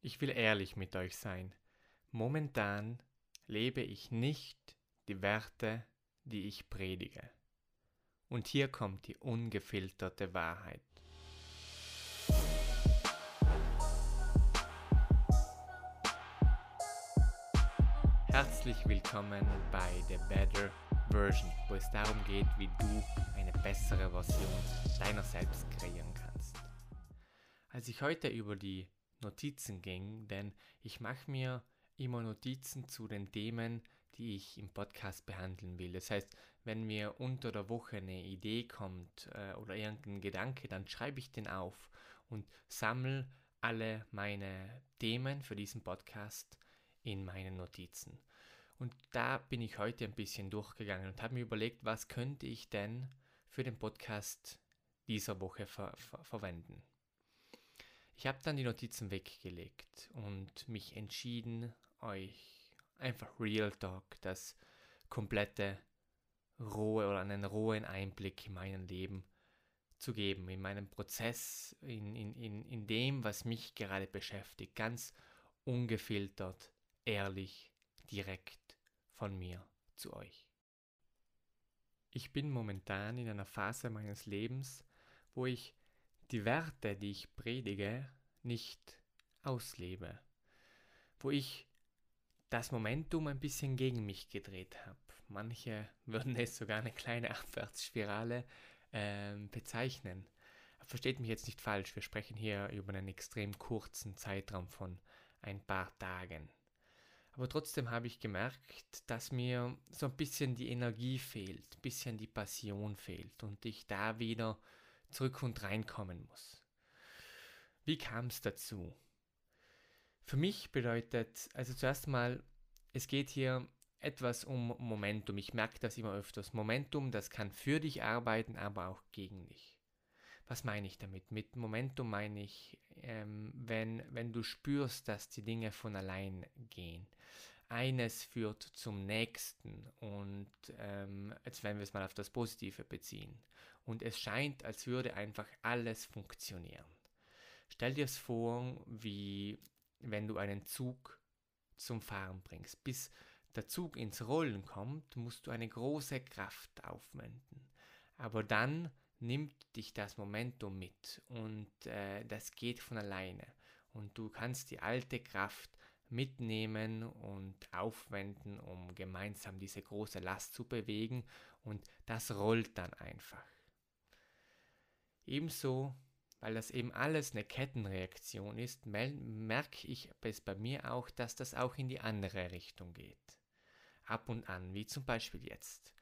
Ich will ehrlich mit euch sein. Momentan lebe ich nicht die Werte, die ich predige. Und hier kommt die ungefilterte Wahrheit. Herzlich willkommen bei The Better Version, wo es darum geht, wie du eine bessere Version deiner selbst kreieren kannst. Als ich heute über die Notizen ging, denn ich mache mir immer Notizen zu den Themen, die ich im Podcast behandeln will. Das heißt, wenn mir unter der Woche eine Idee kommt äh, oder irgendein Gedanke, dann schreibe ich den auf und sammle alle meine Themen für diesen Podcast in meinen Notizen. Und da bin ich heute ein bisschen durchgegangen und habe mir überlegt, was könnte ich denn für den Podcast dieser Woche ver ver verwenden. Ich habe dann die Notizen weggelegt und mich entschieden, euch einfach Real Talk, das komplette rohe oder einen rohen Einblick in mein Leben zu geben, in meinem Prozess, in, in, in, in dem, was mich gerade beschäftigt, ganz ungefiltert, ehrlich, direkt von mir zu euch. Ich bin momentan in einer Phase meines Lebens, wo ich die Werte, die ich predige, nicht auslebe, wo ich das Momentum ein bisschen gegen mich gedreht habe. Manche würden es sogar eine kleine Abwärtsspirale äh, bezeichnen. Versteht mich jetzt nicht falsch, wir sprechen hier über einen extrem kurzen Zeitraum von ein paar Tagen. Aber trotzdem habe ich gemerkt, dass mir so ein bisschen die Energie fehlt, ein bisschen die Passion fehlt und ich da wieder zurück und reinkommen muss. Wie kam es dazu? Für mich bedeutet, also zuerst mal, es geht hier etwas um Momentum. Ich merke das immer öfters. Momentum, das kann für dich arbeiten, aber auch gegen dich. Was meine ich damit? Mit Momentum meine ich, ähm, wenn, wenn du spürst, dass die Dinge von allein gehen eines führt zum nächsten und ähm, jetzt werden wir es mal auf das Positive beziehen. Und es scheint, als würde einfach alles funktionieren. Stell dir es vor, wie wenn du einen Zug zum Fahren bringst. Bis der Zug ins Rollen kommt, musst du eine große Kraft aufwenden. Aber dann nimmt dich das Momentum mit und äh, das geht von alleine. Und du kannst die alte Kraft mitnehmen und aufwenden, um gemeinsam diese große Last zu bewegen und das rollt dann einfach. Ebenso, weil das eben alles eine Kettenreaktion ist, merke ich es bei mir auch, dass das auch in die andere Richtung geht. Ab und an, wie zum Beispiel jetzt.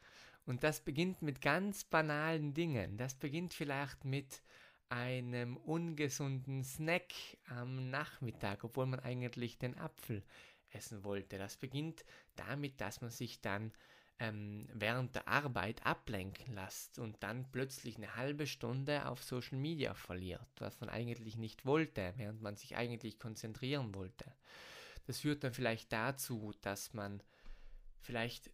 Und das beginnt mit ganz banalen Dingen. Das beginnt vielleicht mit einem ungesunden Snack am Nachmittag, obwohl man eigentlich den Apfel essen wollte. Das beginnt damit, dass man sich dann ähm, während der Arbeit ablenken lässt und dann plötzlich eine halbe Stunde auf Social Media verliert, was man eigentlich nicht wollte, während man sich eigentlich konzentrieren wollte. Das führt dann vielleicht dazu, dass man vielleicht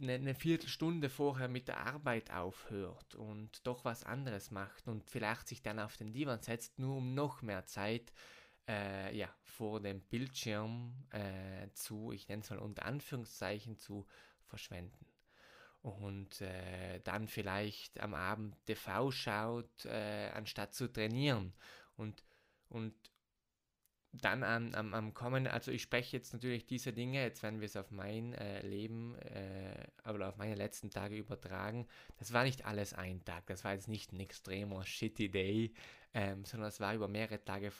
eine, Viertelstunde vorher mit der Arbeit aufhört und doch was anderes macht und vielleicht sich dann auf den Divan setzt, nur um noch mehr Zeit äh, ja, vor dem Bildschirm äh, zu, ich nenne es mal unter Anführungszeichen, zu verschwenden. Und äh, dann vielleicht am Abend TV schaut, äh, anstatt zu trainieren. Und, und dann am, am, am Kommen, also ich spreche jetzt natürlich diese Dinge, jetzt werden wir es auf mein äh, Leben äh, oder auf meine letzten Tage übertragen. Das war nicht alles ein Tag, das war jetzt nicht ein extremer shitty Day, ähm, sondern es war über mehrere Tage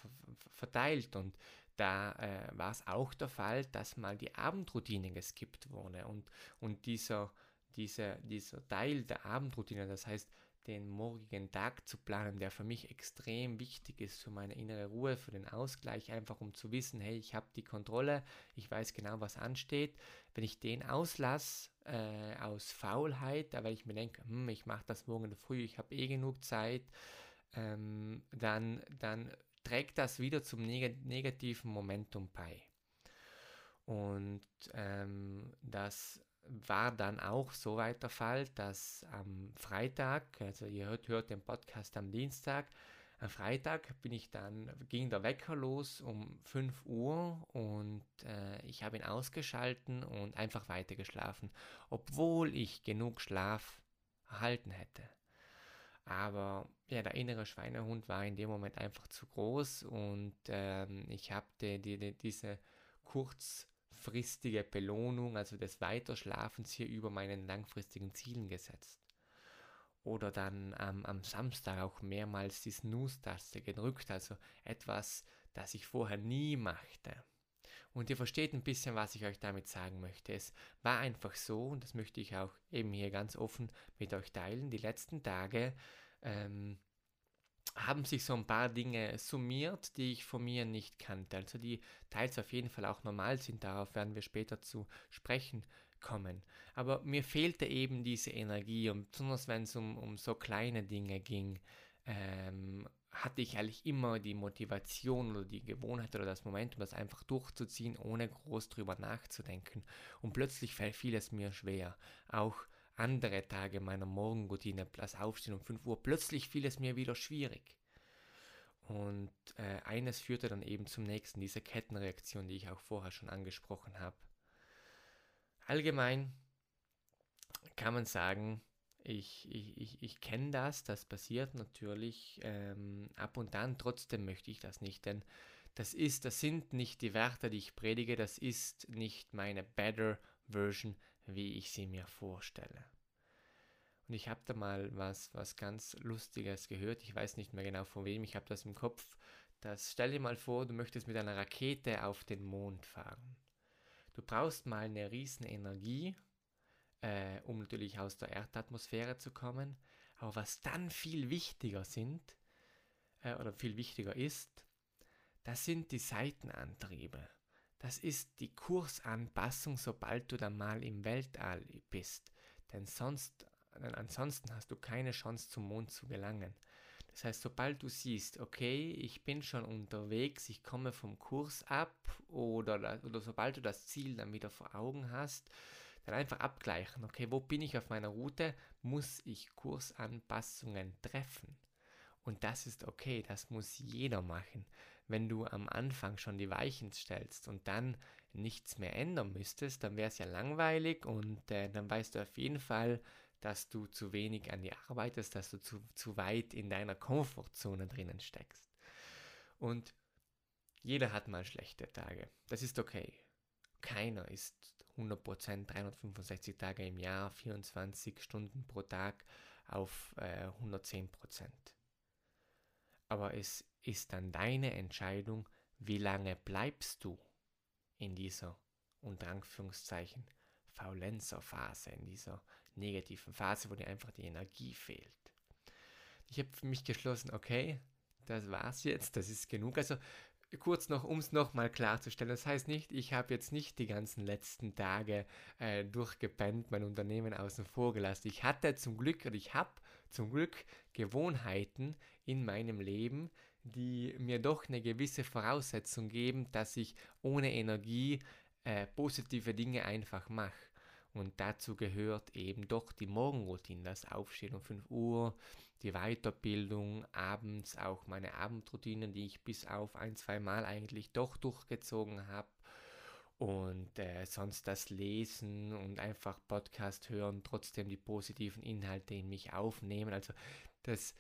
verteilt und da äh, war es auch der Fall, dass mal die Abendroutine geskippt wurde und, und dieser, dieser, dieser Teil der Abendroutine, das heißt den morgigen Tag zu planen, der für mich extrem wichtig ist für meine innere Ruhe, für den Ausgleich, einfach um zu wissen, hey, ich habe die Kontrolle, ich weiß genau, was ansteht. Wenn ich den auslasse äh, aus Faulheit, weil ich mir denke, hm, ich mache das morgen früh, ich habe eh genug Zeit, ähm, dann, dann trägt das wieder zum neg negativen Momentum bei. Und ähm, das war dann auch so weit der Fall, dass am Freitag, also ihr hört, hört den Podcast am Dienstag, Am Freitag bin ich dann, ging der Wecker los um 5 Uhr und äh, ich habe ihn ausgeschalten und einfach weiter geschlafen, obwohl ich genug Schlaf erhalten hätte. Aber ja, der innere Schweinehund war in dem Moment einfach zu groß und ähm, ich habe die, die, die, diese kurzfristige Belohnung, also des Weiterschlafens hier über meinen langfristigen Zielen gesetzt oder dann ähm, am Samstag auch mehrmals die Snooze-Taste gedrückt, also etwas, das ich vorher nie machte. Und ihr versteht ein bisschen, was ich euch damit sagen möchte. Es war einfach so, und das möchte ich auch eben hier ganz offen mit euch teilen, die letzten Tage ähm, haben sich so ein paar Dinge summiert, die ich von mir nicht kannte. Also die teils auf jeden Fall auch normal sind, darauf werden wir später zu sprechen kommen. Aber mir fehlte eben diese Energie und besonders wenn es um, um so kleine Dinge ging, ähm, hatte ich eigentlich immer die Motivation oder die Gewohnheit oder das Momentum, das einfach durchzuziehen, ohne groß drüber nachzudenken. Und plötzlich fiel es mir schwer. Auch andere Tage meiner Morgenroutine, das Aufstehen um 5 Uhr, plötzlich fiel es mir wieder schwierig. Und äh, eines führte dann eben zum nächsten, diese Kettenreaktion, die ich auch vorher schon angesprochen habe. Allgemein kann man sagen, ich, ich, ich, ich kenne das, das passiert natürlich ähm, ab und an, trotzdem möchte ich das nicht, denn das ist, das sind nicht die Werte, die ich predige, das ist nicht meine Better Version, wie ich sie mir vorstelle. Und ich habe da mal was, was ganz Lustiges gehört, ich weiß nicht mehr genau von wem, ich habe das im Kopf. Das stell dir mal vor, du möchtest mit einer Rakete auf den Mond fahren. Du brauchst mal eine riesen Energie, äh, um natürlich aus der Erdatmosphäre zu kommen. Aber was dann viel wichtiger sind, äh, oder viel wichtiger ist, das sind die Seitenantriebe. Das ist die Kursanpassung, sobald du dann mal im Weltall bist. Denn sonst, denn ansonsten hast du keine Chance zum Mond zu gelangen. Das heißt, sobald du siehst, okay, ich bin schon unterwegs, ich komme vom Kurs ab oder, oder sobald du das Ziel dann wieder vor Augen hast, dann einfach abgleichen, okay, wo bin ich auf meiner Route, muss ich Kursanpassungen treffen. Und das ist okay, das muss jeder machen. Wenn du am Anfang schon die Weichen stellst und dann nichts mehr ändern müsstest, dann wäre es ja langweilig und äh, dann weißt du auf jeden Fall, dass du zu wenig an dir arbeitest, dass du zu, zu weit in deiner Komfortzone drinnen steckst. Und jeder hat mal schlechte Tage. Das ist okay. Keiner ist 100% 365 Tage im Jahr, 24 Stunden pro Tag auf äh, 110%. Aber es ist dann deine Entscheidung, wie lange bleibst du in dieser, unter Anführungszeichen, Faulenzerphase, in dieser negativen Phase, wo dir einfach die Energie fehlt. Ich habe für mich geschlossen, okay, das war's jetzt, das ist genug. Also kurz noch, um es nochmal klarzustellen, das heißt nicht, ich habe jetzt nicht die ganzen letzten Tage äh, durchgepennt, mein Unternehmen außen vor gelassen. Ich hatte zum Glück, oder ich habe zum Glück Gewohnheiten in meinem Leben, die mir doch eine gewisse Voraussetzung geben, dass ich ohne Energie äh, positive Dinge einfach mache. Und dazu gehört eben doch die Morgenroutine, das Aufstehen um 5 Uhr, die Weiterbildung, abends auch meine Abendroutinen, die ich bis auf ein, zwei Mal eigentlich doch durchgezogen habe. Und äh, sonst das Lesen und einfach Podcast hören, trotzdem die positiven Inhalte in mich aufnehmen. Also das,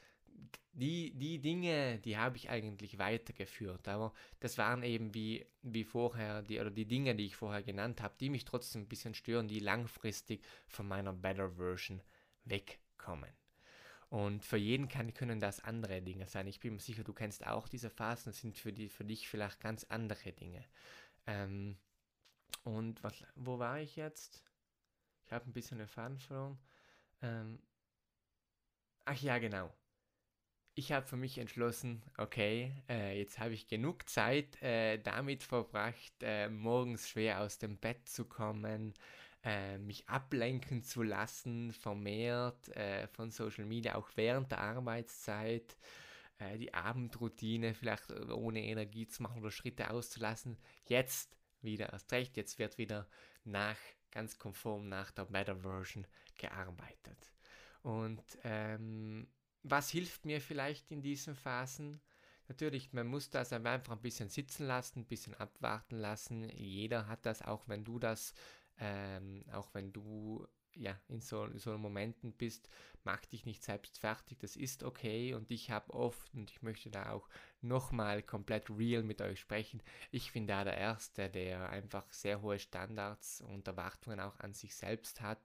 die, die Dinge, die habe ich eigentlich weitergeführt, aber das waren eben wie, wie vorher, die, oder die Dinge, die ich vorher genannt habe, die mich trotzdem ein bisschen stören, die langfristig von meiner Better Version wegkommen. Und für jeden kann, können das andere Dinge sein. Ich bin mir sicher, du kennst auch diese Phasen, das sind für, die, für dich vielleicht ganz andere Dinge. Ähm, und was, wo war ich jetzt? Ich habe ein bisschen den Faden verloren. Ähm, ach ja, genau ich habe für mich entschlossen, okay, äh, jetzt habe ich genug Zeit äh, damit verbracht, äh, morgens schwer aus dem Bett zu kommen, äh, mich ablenken zu lassen, vermehrt äh, von Social Media, auch während der Arbeitszeit, äh, die Abendroutine vielleicht ohne Energie zu machen oder Schritte auszulassen. Jetzt wieder erst recht, jetzt wird wieder nach, ganz konform nach der Better Version gearbeitet. Und ähm, was hilft mir vielleicht in diesen Phasen? Natürlich, man muss das einfach ein bisschen sitzen lassen, ein bisschen abwarten lassen. Jeder hat das, auch wenn du das, ähm, auch wenn du ja, in so, in so Momenten bist, mach dich nicht selbst fertig, das ist okay und ich habe oft, und ich möchte da auch nochmal komplett real mit euch sprechen, ich bin da der Erste, der einfach sehr hohe Standards und Erwartungen auch an sich selbst hat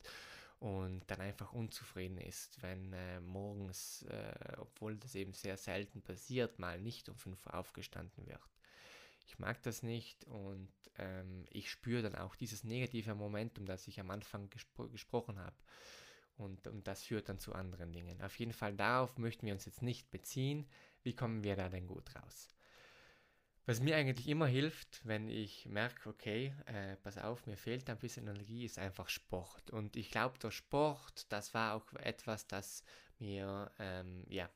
und dann einfach unzufrieden ist, wenn äh, morgens, äh, obwohl das eben sehr selten passiert, mal nicht um 5 Uhr aufgestanden wird. Ich mag das nicht und ähm, ich spüre dann auch dieses negative Momentum, das ich am Anfang gespro gesprochen habe. Und, und das führt dann zu anderen Dingen. Auf jeden Fall darauf möchten wir uns jetzt nicht beziehen. Wie kommen wir da denn gut raus? Was mir eigentlich immer hilft, wenn ich merke, okay, äh, pass auf, mir fehlt ein bisschen Energie, ist einfach Sport. Und ich glaube, der Sport, das war auch etwas, das mir ähm, ja,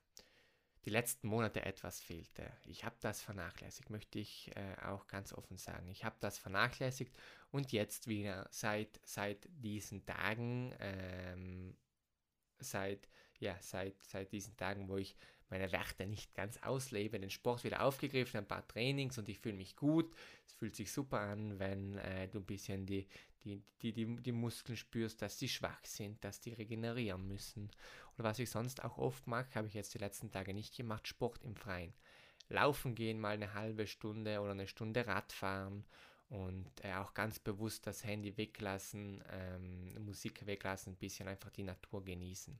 die letzten Monate etwas fehlte. Ich habe das vernachlässigt, möchte ich äh, auch ganz offen sagen. Ich habe das vernachlässigt und jetzt wieder seit, seit diesen Tagen, ähm, seit, ja, seit, seit diesen Tagen, wo ich meine Werte nicht ganz auslebe, den Sport wieder aufgegriffen, ein paar Trainings und ich fühle mich gut. Es fühlt sich super an, wenn äh, du ein bisschen die, die, die, die, die Muskeln spürst, dass sie schwach sind, dass die regenerieren müssen. Oder was ich sonst auch oft mache, habe ich jetzt die letzten Tage nicht gemacht, Sport im Freien. Laufen gehen, mal eine halbe Stunde oder eine Stunde Radfahren und äh, auch ganz bewusst das Handy weglassen, ähm, Musik weglassen, ein bisschen einfach die Natur genießen.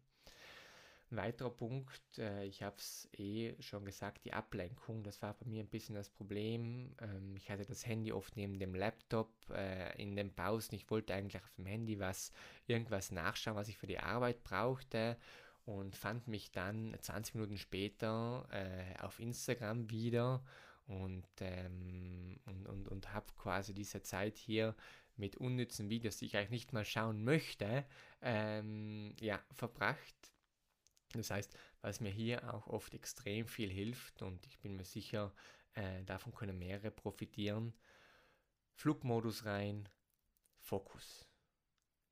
Ein weiterer Punkt, äh, ich habe es eh schon gesagt, die Ablenkung, das war bei mir ein bisschen das Problem. Ähm, ich hatte das Handy oft neben dem Laptop äh, in den Pausen. Ich wollte eigentlich auf dem Handy was, irgendwas nachschauen, was ich für die Arbeit brauchte und fand mich dann 20 Minuten später äh, auf Instagram wieder und, ähm, und, und, und habe quasi diese Zeit hier mit unnützen Videos, die ich eigentlich nicht mal schauen möchte, ähm, ja, verbracht das heißt, was mir hier auch oft extrem viel hilft und ich bin mir sicher, äh, davon können mehrere profitieren, Flugmodus rein, Fokus.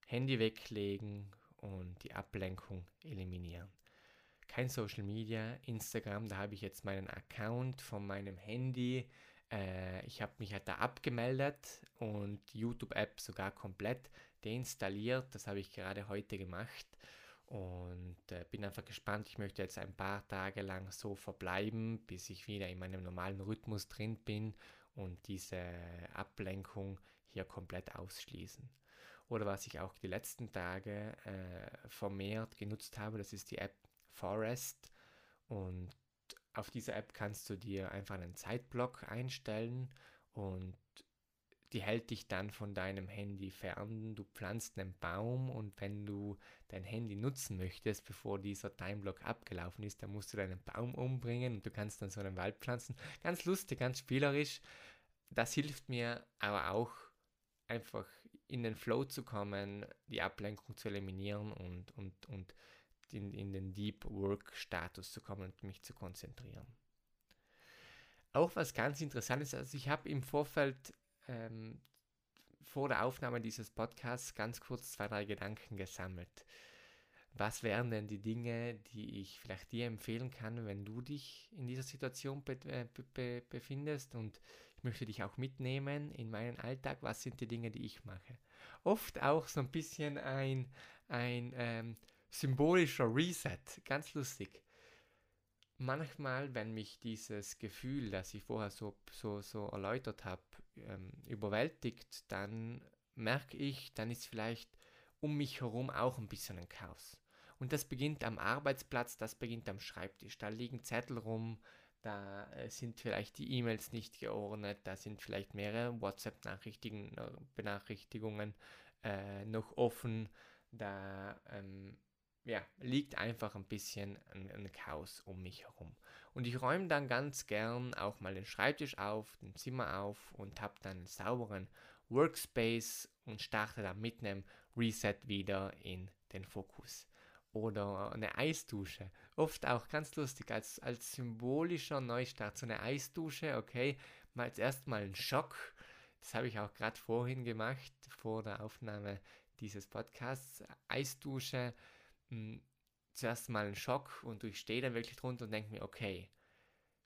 Handy weglegen und die Ablenkung eliminieren. Kein Social Media, Instagram, da habe ich jetzt meinen Account von meinem Handy. Äh, ich habe mich halt da abgemeldet und YouTube-App sogar komplett deinstalliert. Das habe ich gerade heute gemacht. Und äh, bin einfach gespannt. Ich möchte jetzt ein paar Tage lang so verbleiben, bis ich wieder in meinem normalen Rhythmus drin bin und diese Ablenkung hier komplett ausschließen. Oder was ich auch die letzten Tage äh, vermehrt genutzt habe, das ist die App Forest. Und auf dieser App kannst du dir einfach einen Zeitblock einstellen und die hält dich dann von deinem Handy fern. Du pflanzt einen Baum und wenn du dein Handy nutzen möchtest, bevor dieser Timeblock abgelaufen ist, dann musst du deinen Baum umbringen und du kannst dann so einen Wald pflanzen. Ganz lustig, ganz spielerisch. Das hilft mir aber auch einfach in den Flow zu kommen, die Ablenkung zu eliminieren und, und, und in, in den Deep Work Status zu kommen und mich zu konzentrieren. Auch was ganz Interessantes, also ich habe im Vorfeld ähm, vor der Aufnahme dieses Podcasts ganz kurz zwei, drei Gedanken gesammelt. Was wären denn die Dinge, die ich vielleicht dir empfehlen kann, wenn du dich in dieser Situation be äh, be befindest? Und ich möchte dich auch mitnehmen in meinen Alltag. Was sind die Dinge, die ich mache? Oft auch so ein bisschen ein, ein ähm, symbolischer Reset. Ganz lustig manchmal, wenn mich dieses Gefühl, das ich vorher so, so, so erläutert habe, ähm, überwältigt, dann merke ich, dann ist vielleicht um mich herum auch ein bisschen ein Chaos. Und das beginnt am Arbeitsplatz, das beginnt am Schreibtisch. Da liegen Zettel rum, da äh, sind vielleicht die E-Mails nicht geordnet, da sind vielleicht mehrere WhatsApp-Benachrichtigungen äh, noch offen, da ähm, ja, liegt einfach ein bisschen ein, ein, Chaos um mich herum. Und ich räume dann ganz gern auch mal den Schreibtisch auf, den Zimmer auf und habe dann einen sauberen Workspace und starte dann mit einem Reset wieder in den Fokus. Oder eine Eisdusche. Oft auch ganz lustig, als, als symbolischer Neustart. So eine Eisdusche, okay, mal als erstmal ein Schock. Das habe ich auch gerade vorhin gemacht, vor der Aufnahme dieses Podcasts. Eisdusche zuerst mal ein Schock und ich stehe dann wirklich drunter und denke mir, okay,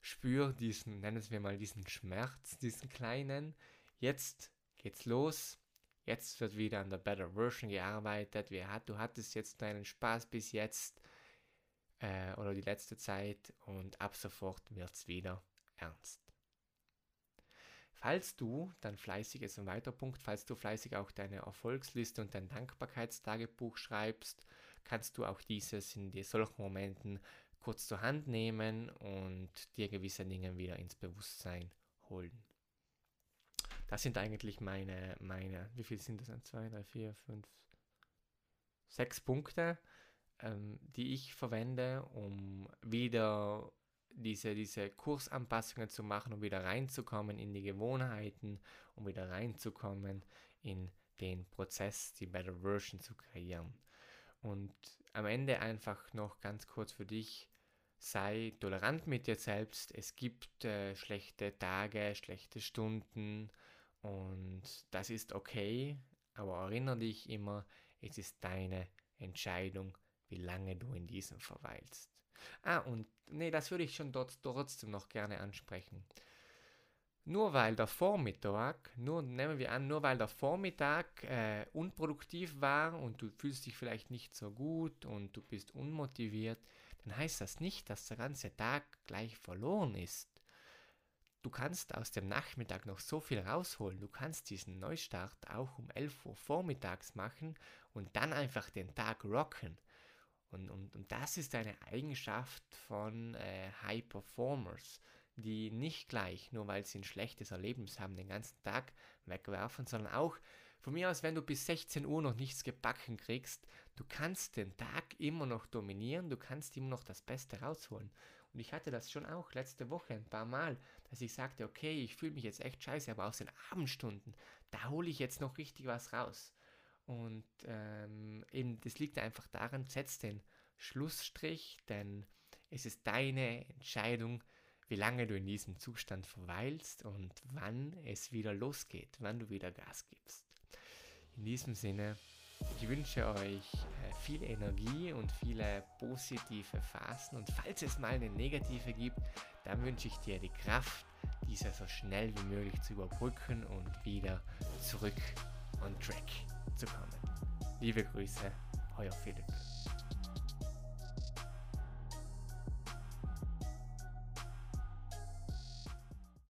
spür diesen, nennen wir mal diesen Schmerz, diesen kleinen. Jetzt geht's los. Jetzt wird wieder an der Better Version gearbeitet. Du hattest jetzt deinen Spaß bis jetzt äh, oder die letzte Zeit und ab sofort wird's wieder ernst. Falls du dann fleißig, ist ein weiterer Punkt, falls du fleißig auch deine Erfolgsliste und dein Dankbarkeitstagebuch schreibst, kannst du auch dieses in solchen Momenten kurz zur Hand nehmen und dir gewisse Dinge wieder ins Bewusstsein holen. Das sind eigentlich meine, meine, wie viel sind das? 1, 2, 3, 4, 5, 6 Punkte, ähm, die ich verwende, um wieder diese, diese Kursanpassungen zu machen, um wieder reinzukommen in die Gewohnheiten, um wieder reinzukommen in den Prozess, die Better Version zu kreieren. Und am Ende einfach noch ganz kurz für dich, sei tolerant mit dir selbst. Es gibt äh, schlechte Tage, schlechte Stunden und das ist okay, aber erinnere dich immer, es ist deine Entscheidung, wie lange du in diesem verweilst. Ah, und nee, das würde ich schon dort trotzdem noch gerne ansprechen. Nur weil der Vormittag, nur nehmen wir an, nur weil der Vormittag äh, unproduktiv war und du fühlst dich vielleicht nicht so gut und du bist unmotiviert, dann heißt das nicht, dass der ganze Tag gleich verloren ist. Du kannst aus dem Nachmittag noch so viel rausholen. Du kannst diesen Neustart auch um 11 Uhr vormittags machen und dann einfach den Tag rocken. Und, und, und das ist eine Eigenschaft von äh, High Performers, die nicht gleich, nur weil sie ein schlechtes Erlebnis haben, den ganzen Tag wegwerfen, sondern auch von mir aus, wenn du bis 16 Uhr noch nichts gebacken kriegst, du kannst den Tag immer noch dominieren, du kannst immer noch das Beste rausholen. Und ich hatte das schon auch letzte Woche ein paar Mal, dass ich sagte, okay, ich fühle mich jetzt echt scheiße, aber aus den Abendstunden, da hole ich jetzt noch richtig was raus. Und ähm, eben, das liegt einfach daran, setz den Schlussstrich, denn es ist deine Entscheidung, wie lange du in diesem Zustand verweilst und wann es wieder losgeht, wann du wieder Gas gibst. In diesem Sinne, ich wünsche euch äh, viel Energie und viele positive Phasen und falls es mal eine negative gibt, dann wünsche ich dir die Kraft, diese so schnell wie möglich zu überbrücken und wieder zurück on track zu kommen. Liebe Grüße, euer Philipp.